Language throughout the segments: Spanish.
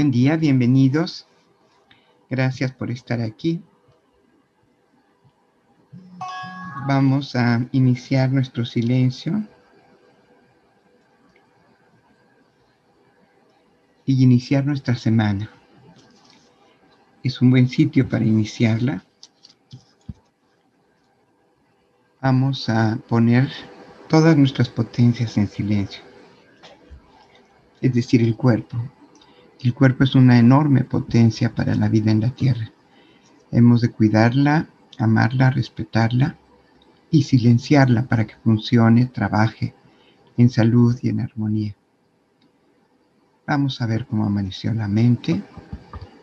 Buen día, bienvenidos. Gracias por estar aquí. Vamos a iniciar nuestro silencio. Y iniciar nuestra semana. Es un buen sitio para iniciarla. Vamos a poner todas nuestras potencias en silencio. Es decir, el cuerpo, el cuerpo es una enorme potencia para la vida en la tierra. Hemos de cuidarla, amarla, respetarla y silenciarla para que funcione, trabaje en salud y en armonía. Vamos a ver cómo amaneció la mente,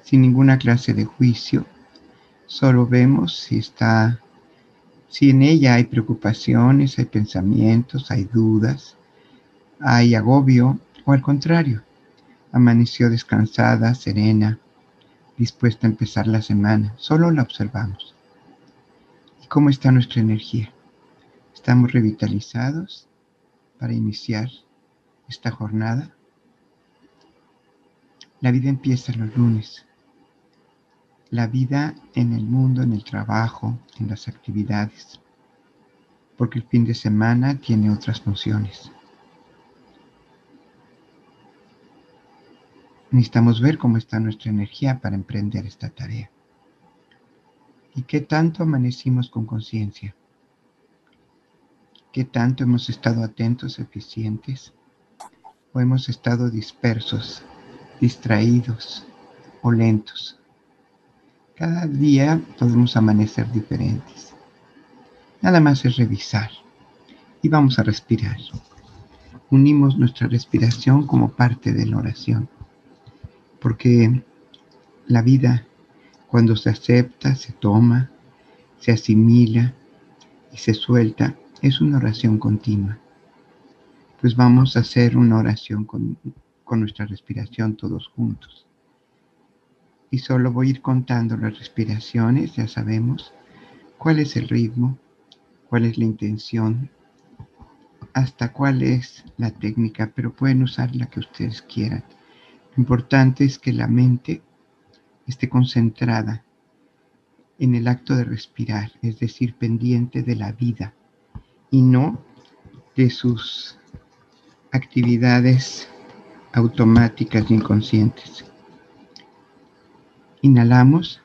sin ninguna clase de juicio. Solo vemos si está, si en ella hay preocupaciones, hay pensamientos, hay dudas, hay agobio o al contrario, Amaneció descansada, serena, dispuesta a empezar la semana. Solo la observamos. ¿Y cómo está nuestra energía? ¿Estamos revitalizados para iniciar esta jornada? La vida empieza los lunes. La vida en el mundo, en el trabajo, en las actividades. Porque el fin de semana tiene otras funciones. Necesitamos ver cómo está nuestra energía para emprender esta tarea. ¿Y qué tanto amanecimos con conciencia? ¿Qué tanto hemos estado atentos, eficientes? ¿O hemos estado dispersos, distraídos o lentos? Cada día podemos amanecer diferentes. Nada más es revisar y vamos a respirar. Unimos nuestra respiración como parte de la oración porque la vida cuando se acepta, se toma, se asimila y se suelta, es una oración continua. Pues vamos a hacer una oración con, con nuestra respiración todos juntos. Y solo voy a ir contando las respiraciones, ya sabemos cuál es el ritmo, cuál es la intención, hasta cuál es la técnica, pero pueden usar la que ustedes quieran importante es que la mente esté concentrada en el acto de respirar, es decir, pendiente de la vida y no de sus actividades automáticas e inconscientes. Inhalamos.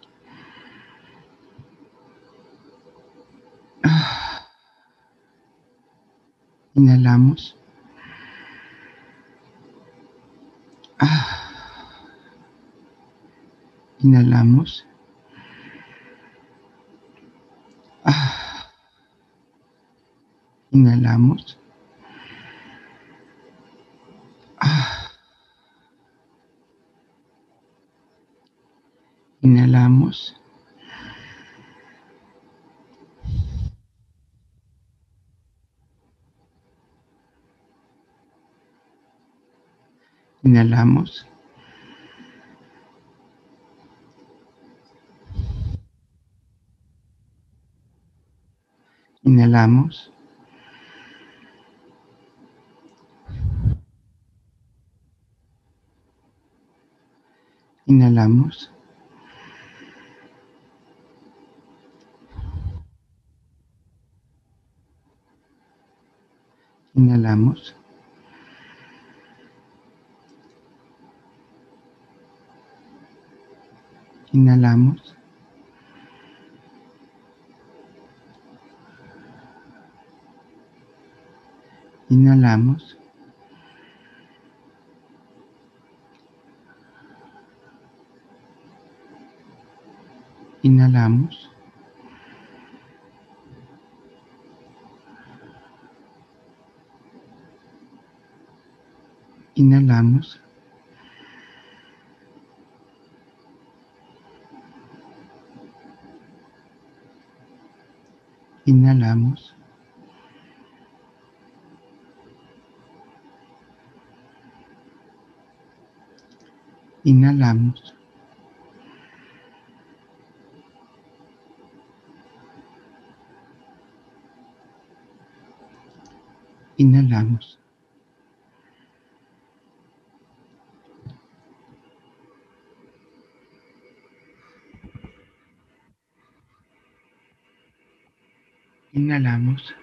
Inhalamos. Inhalamos. Ah. Inhalamos. Ah. Inhalamos. Inhalamos. Inhalamos. Inhalamos. Inhalamos. Inhalamos. Inhalamos. Inhalamos. Inhalamos. Inhalamos. Inhalamos. Inhalamos. Inhalamos.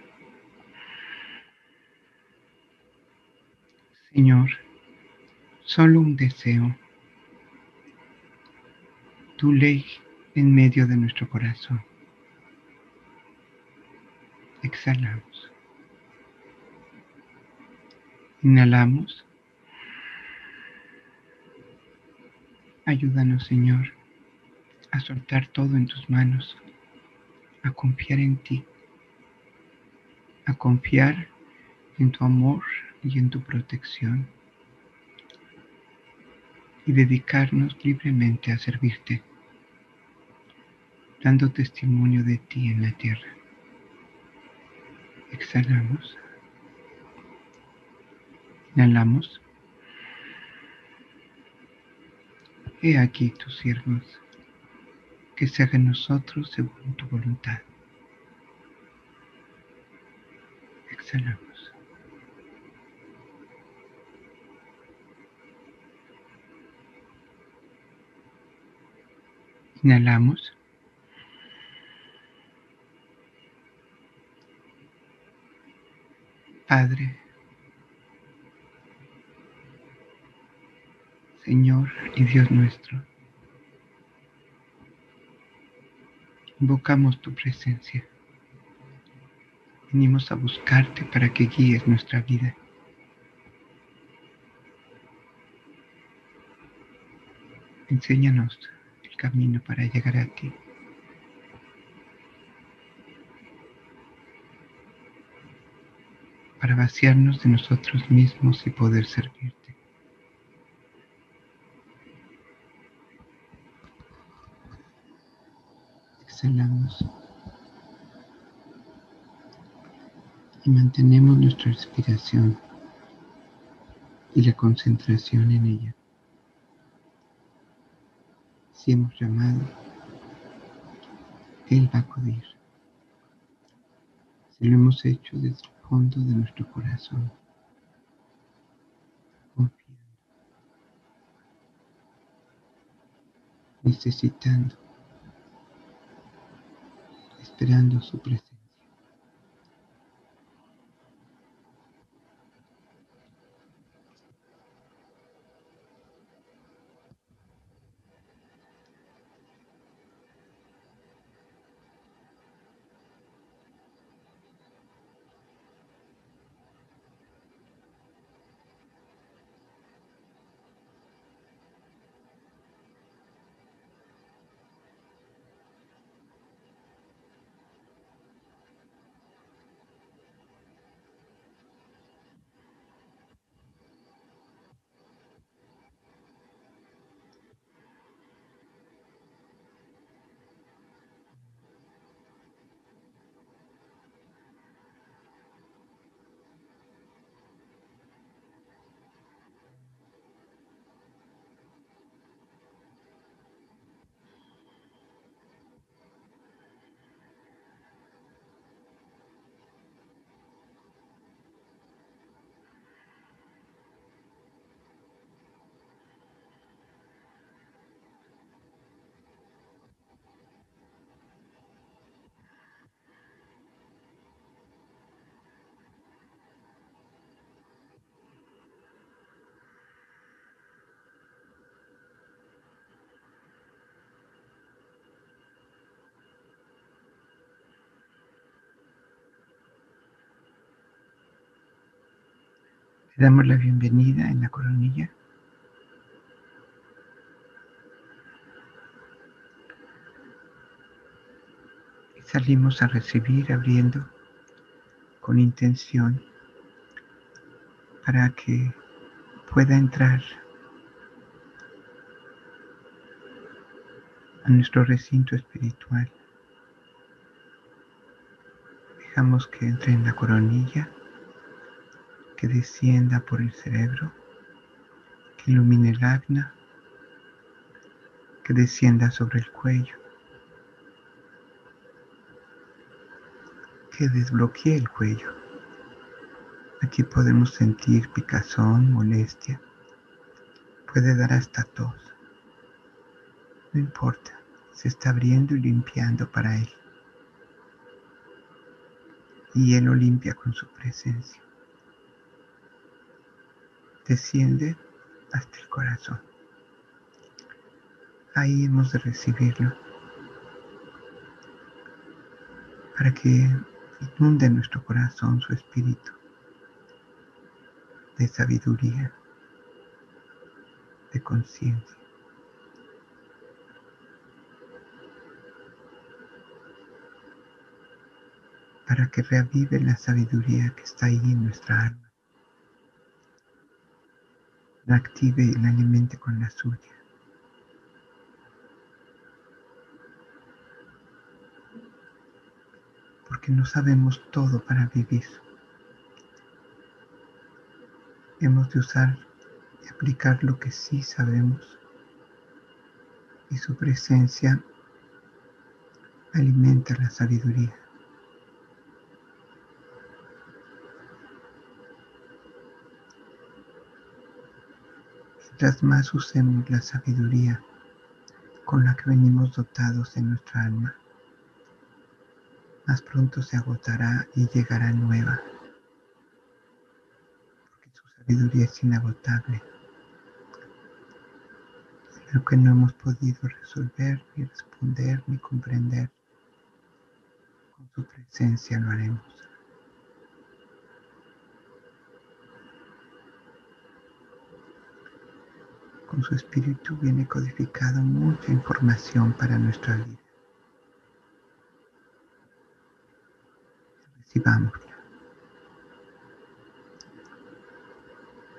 Señor, solo un deseo. Tu ley en medio de nuestro corazón. Exhalamos. Inhalamos. Ayúdanos, Señor, a soltar todo en tus manos, a confiar en ti, a confiar en tu amor y en tu protección y dedicarnos libremente a servirte, dando testimonio de ti en la tierra. Exhalamos. Inhalamos. He aquí tus siervos, que se hagan nosotros según tu voluntad. Exhalamos. Inhalamos. Padre, Señor y Dios nuestro, invocamos tu presencia. Venimos a buscarte para que guíes nuestra vida. Enséñanos el camino para llegar a ti. Para vaciarnos de nosotros mismos y poder servirte. Exhalamos. Y mantenemos nuestra respiración y la concentración en ella. Si hemos llamado, Él va a acudir. Si lo hemos hecho desde fondo de nuestro corazón, confiando, necesitando, esperando su presencia. Le damos la bienvenida en la coronilla. Y salimos a recibir abriendo con intención para que pueda entrar a nuestro recinto espiritual. Dejamos que entre en la coronilla que descienda por el cerebro, que ilumine el agna, que descienda sobre el cuello, que desbloquee el cuello. Aquí podemos sentir picazón, molestia, puede dar hasta tos. No importa, se está abriendo y limpiando para él. y Él lo limpia con su presencia. Desciende hasta el corazón. Ahí hemos de recibirlo para que inunde nuestro corazón su espíritu de sabiduría, de conciencia. para que reavive la sabiduría que está ahí en nuestra alma, la active y la alimente con la suya. Porque no sabemos todo para vivir. Hemos de usar y aplicar lo que sí sabemos y su presencia alimenta la sabiduría. Mientras más usemos la sabiduría con la que venimos dotados en nuestra alma, más pronto se agotará y llegará nueva, porque su sabiduría es inagotable. Lo que no hemos podido resolver, ni responder, ni comprender, con su presencia lo haremos. Su espíritu viene codificada mucha información para nuestra vida. Recibámosla.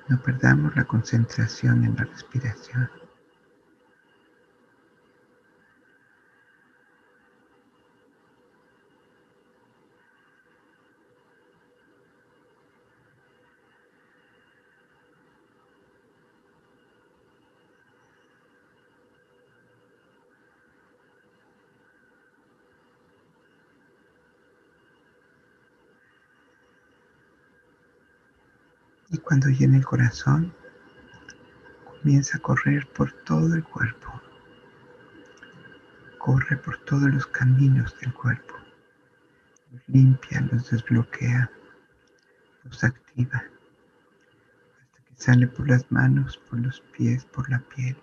No perdamos la concentración en la respiración. Y cuando llena el corazón, comienza a correr por todo el cuerpo. Corre por todos los caminos del cuerpo. Los limpia, los desbloquea, los activa. Hasta que sale por las manos, por los pies, por la piel.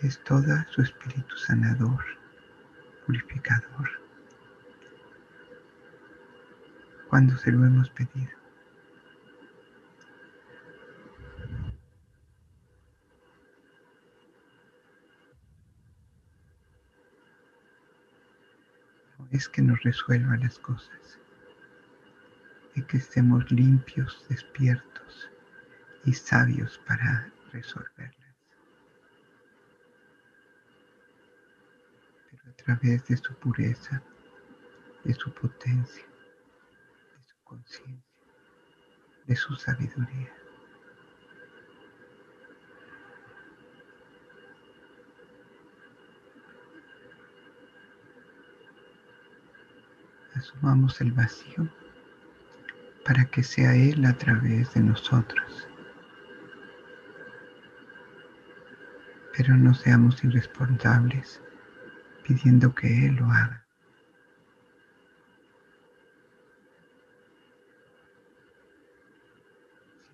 Y es toda su espíritu sanador, purificador cuando se lo hemos pedido. No es que nos resuelva las cosas, es que estemos limpios, despiertos y sabios para resolverlas. Pero a través de su pureza, de su potencia conciencia, de su sabiduría. Asumamos el vacío para que sea Él a través de nosotros. Pero no seamos irresponsables pidiendo que Él lo haga.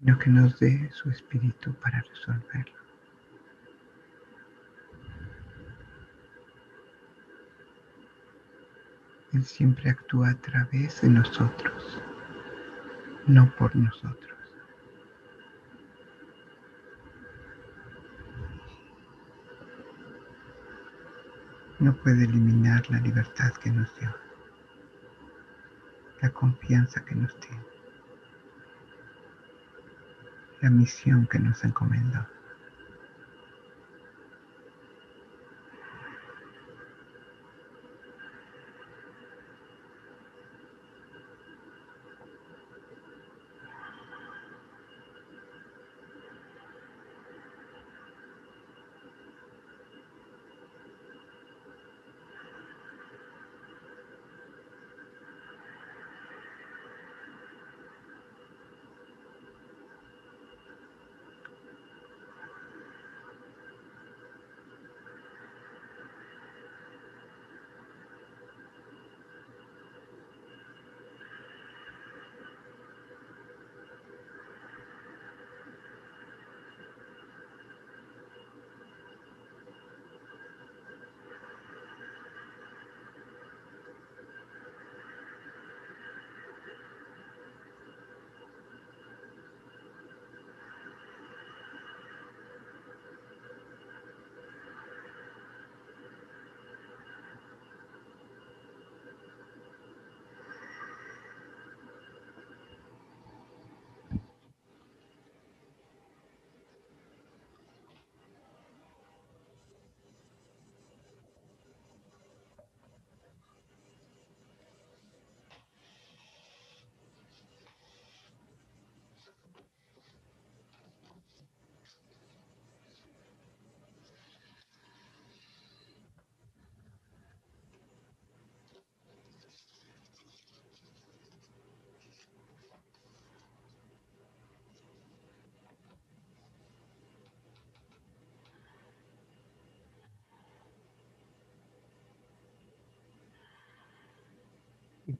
Sino que nos dé su espíritu para resolverlo. Él siempre actúa a través de nosotros, no por nosotros. No puede eliminar la libertad que nos dio, la confianza que nos tiene la misión que nos encomendó.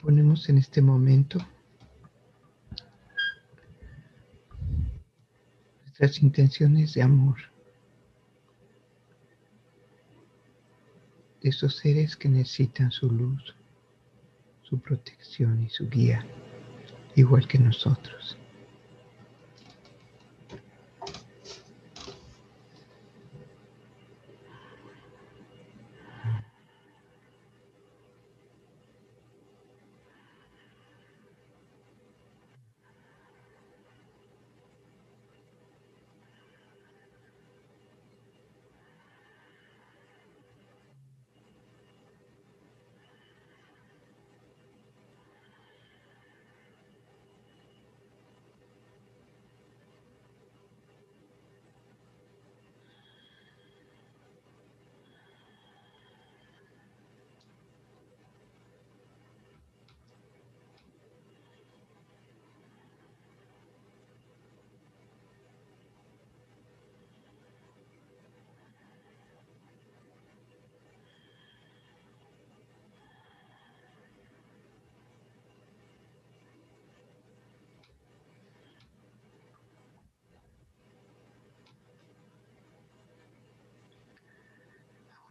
Ponemos en este momento nuestras intenciones de amor. De esos seres que necesitan su luz, su protección y su guía, igual que nosotros.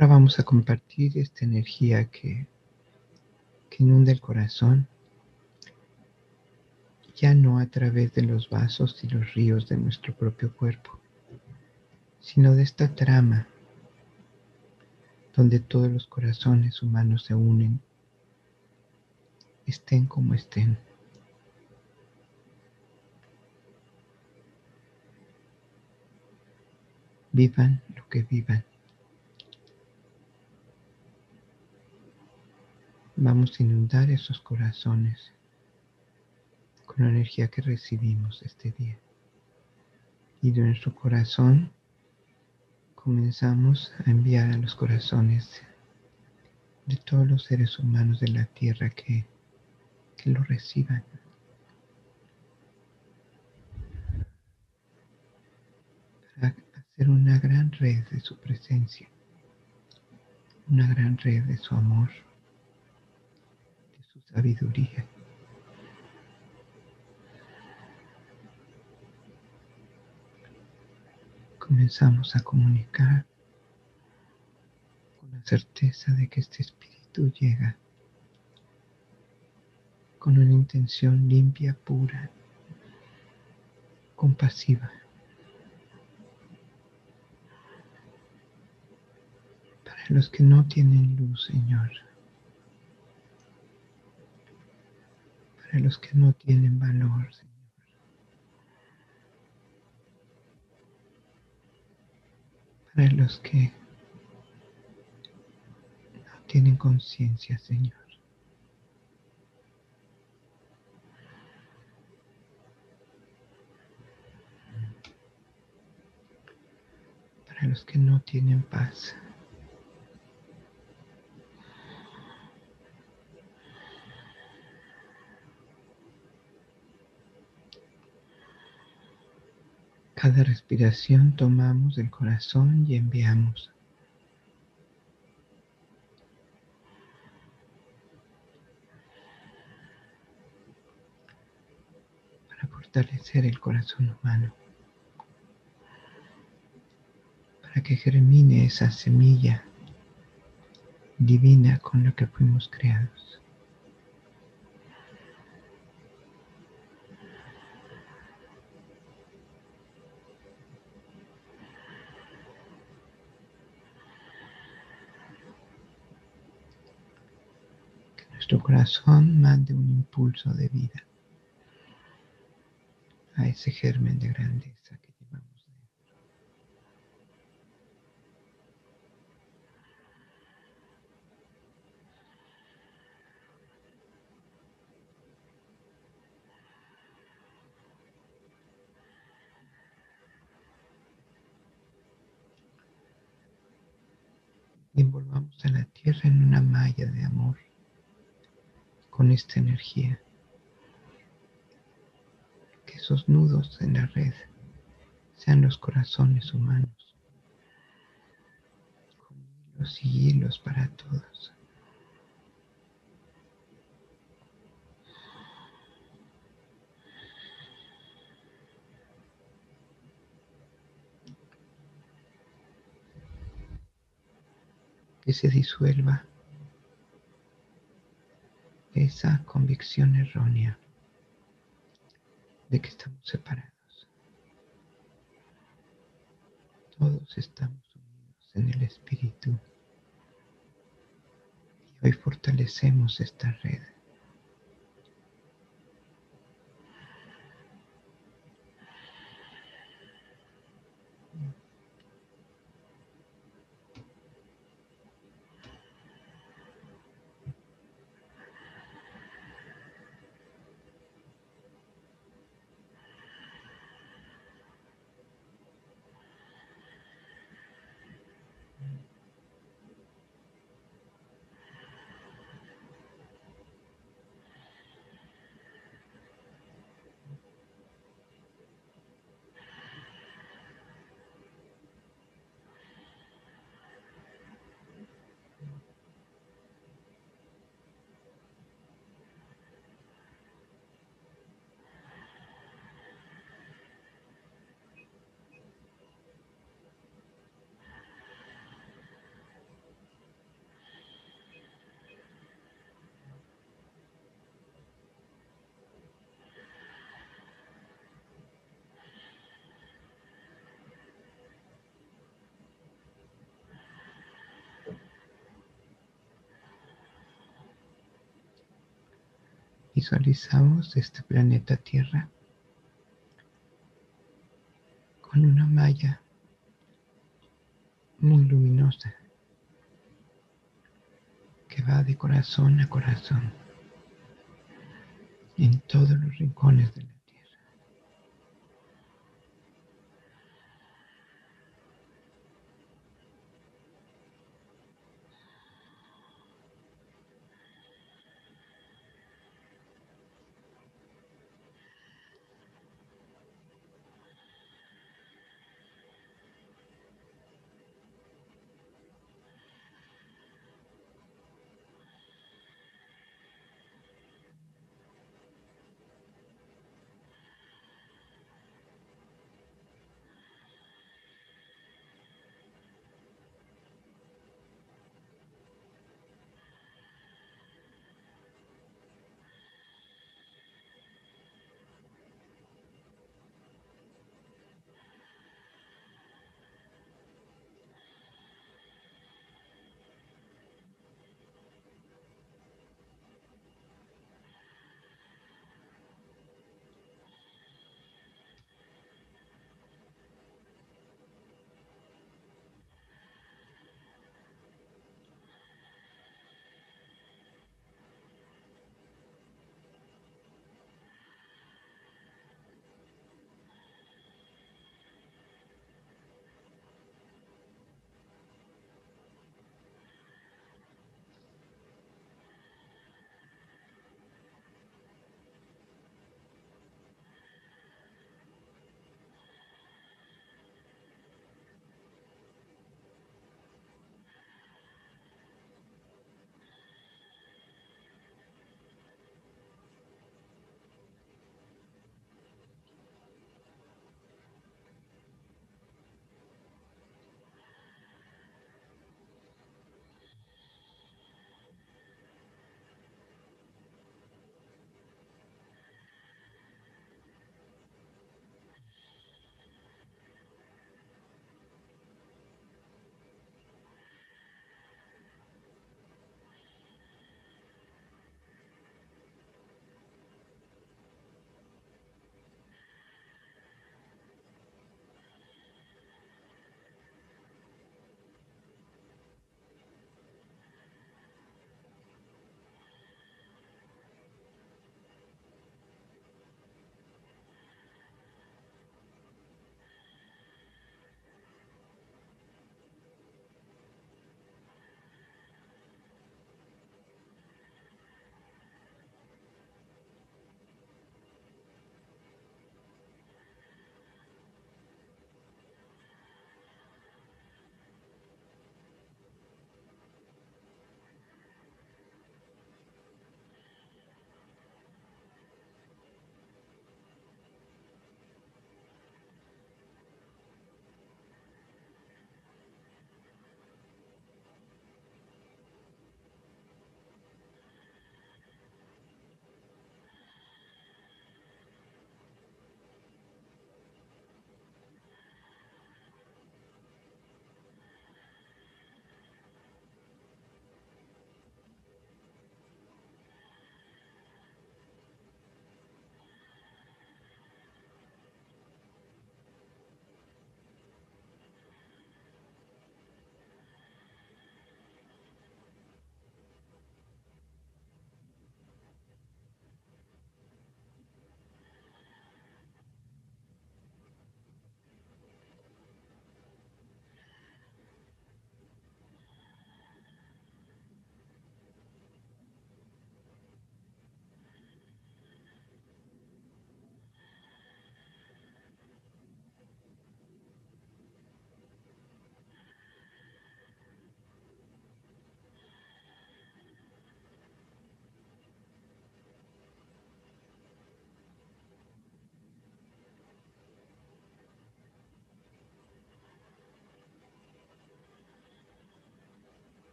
Ahora vamos a compartir esta energía que, que inunda el corazón, ya no a través de los vasos y los ríos de nuestro propio cuerpo, sino de esta trama donde todos los corazones humanos se unen, estén como estén. Vivan lo que vivan. Vamos a inundar esos corazones con la energía que recibimos este día. Y de nuestro corazón comenzamos a enviar a los corazones de todos los seres humanos de la tierra que, que lo reciban. Para hacer una gran red de su presencia, una gran red de su amor sabiduría. Comenzamos a comunicar con la certeza de que este espíritu llega con una intención limpia, pura, compasiva. Para los que no tienen luz, Señor. Para los que no tienen valor, Señor. Para los que no tienen conciencia, Señor. Para los que no tienen paz. Cada respiración tomamos del corazón y enviamos. Para fortalecer el corazón humano. Para que germine esa semilla divina con la que fuimos creados. Nuestro corazón mande un impulso de vida a ese germen de grandeza que que esos nudos en la red sean los corazones humanos, con hilos y hilos para todos. que se disuelva esa convicción errónea de que estamos separados. Todos estamos unidos en el Espíritu y hoy fortalecemos esta red. Visualizamos este planeta Tierra con una malla muy luminosa que va de corazón a corazón en todos los rincones de la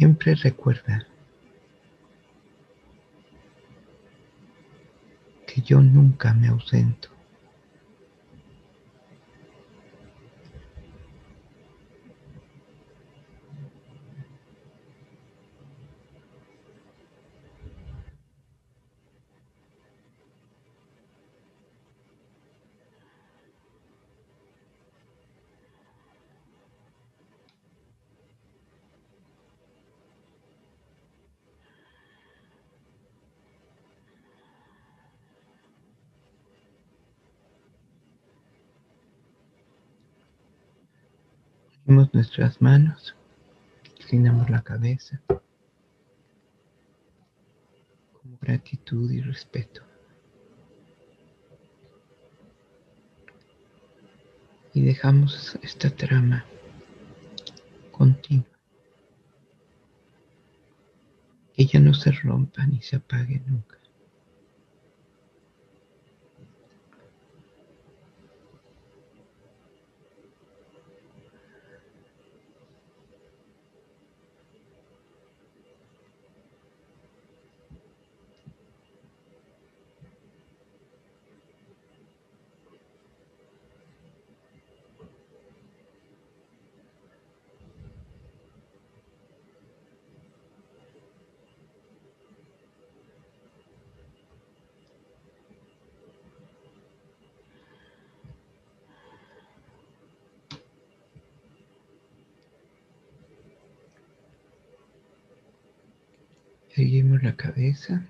Siempre recuerda que yo nunca me ausento. Unimos nuestras manos, inclinamos la cabeza con gratitud y respeto. Y dejamos esta trama continua. Que ella no se rompa ni se apague nunca. Cabeza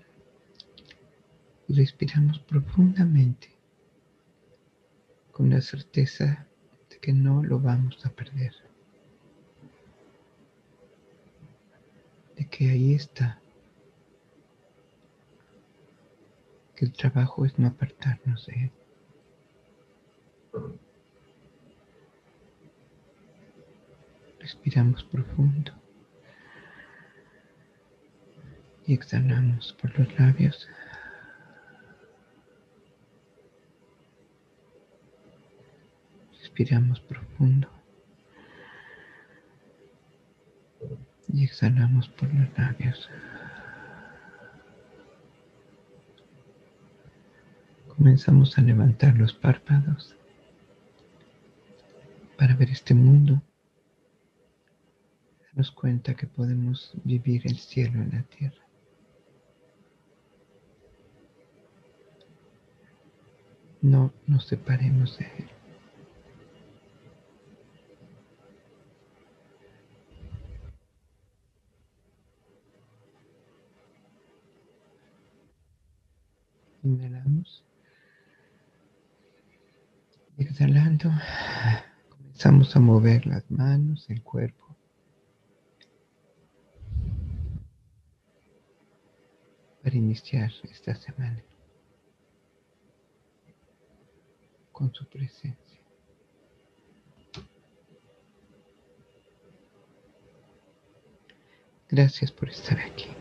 y respiramos profundamente con la certeza de que no lo vamos a perder. De que ahí está. Que el trabajo es no apartarnos de él. Respiramos profundo. Y exhalamos por los labios. Respiramos profundo y exhalamos por los labios. Comenzamos a levantar los párpados para ver este mundo. Nos cuenta que podemos vivir el cielo en la tierra. No nos separemos de Él. Inhalamos. Exhalando, comenzamos a mover las manos, el cuerpo. Para iniciar esta semana. Con su presencia. Gracias por estar aquí.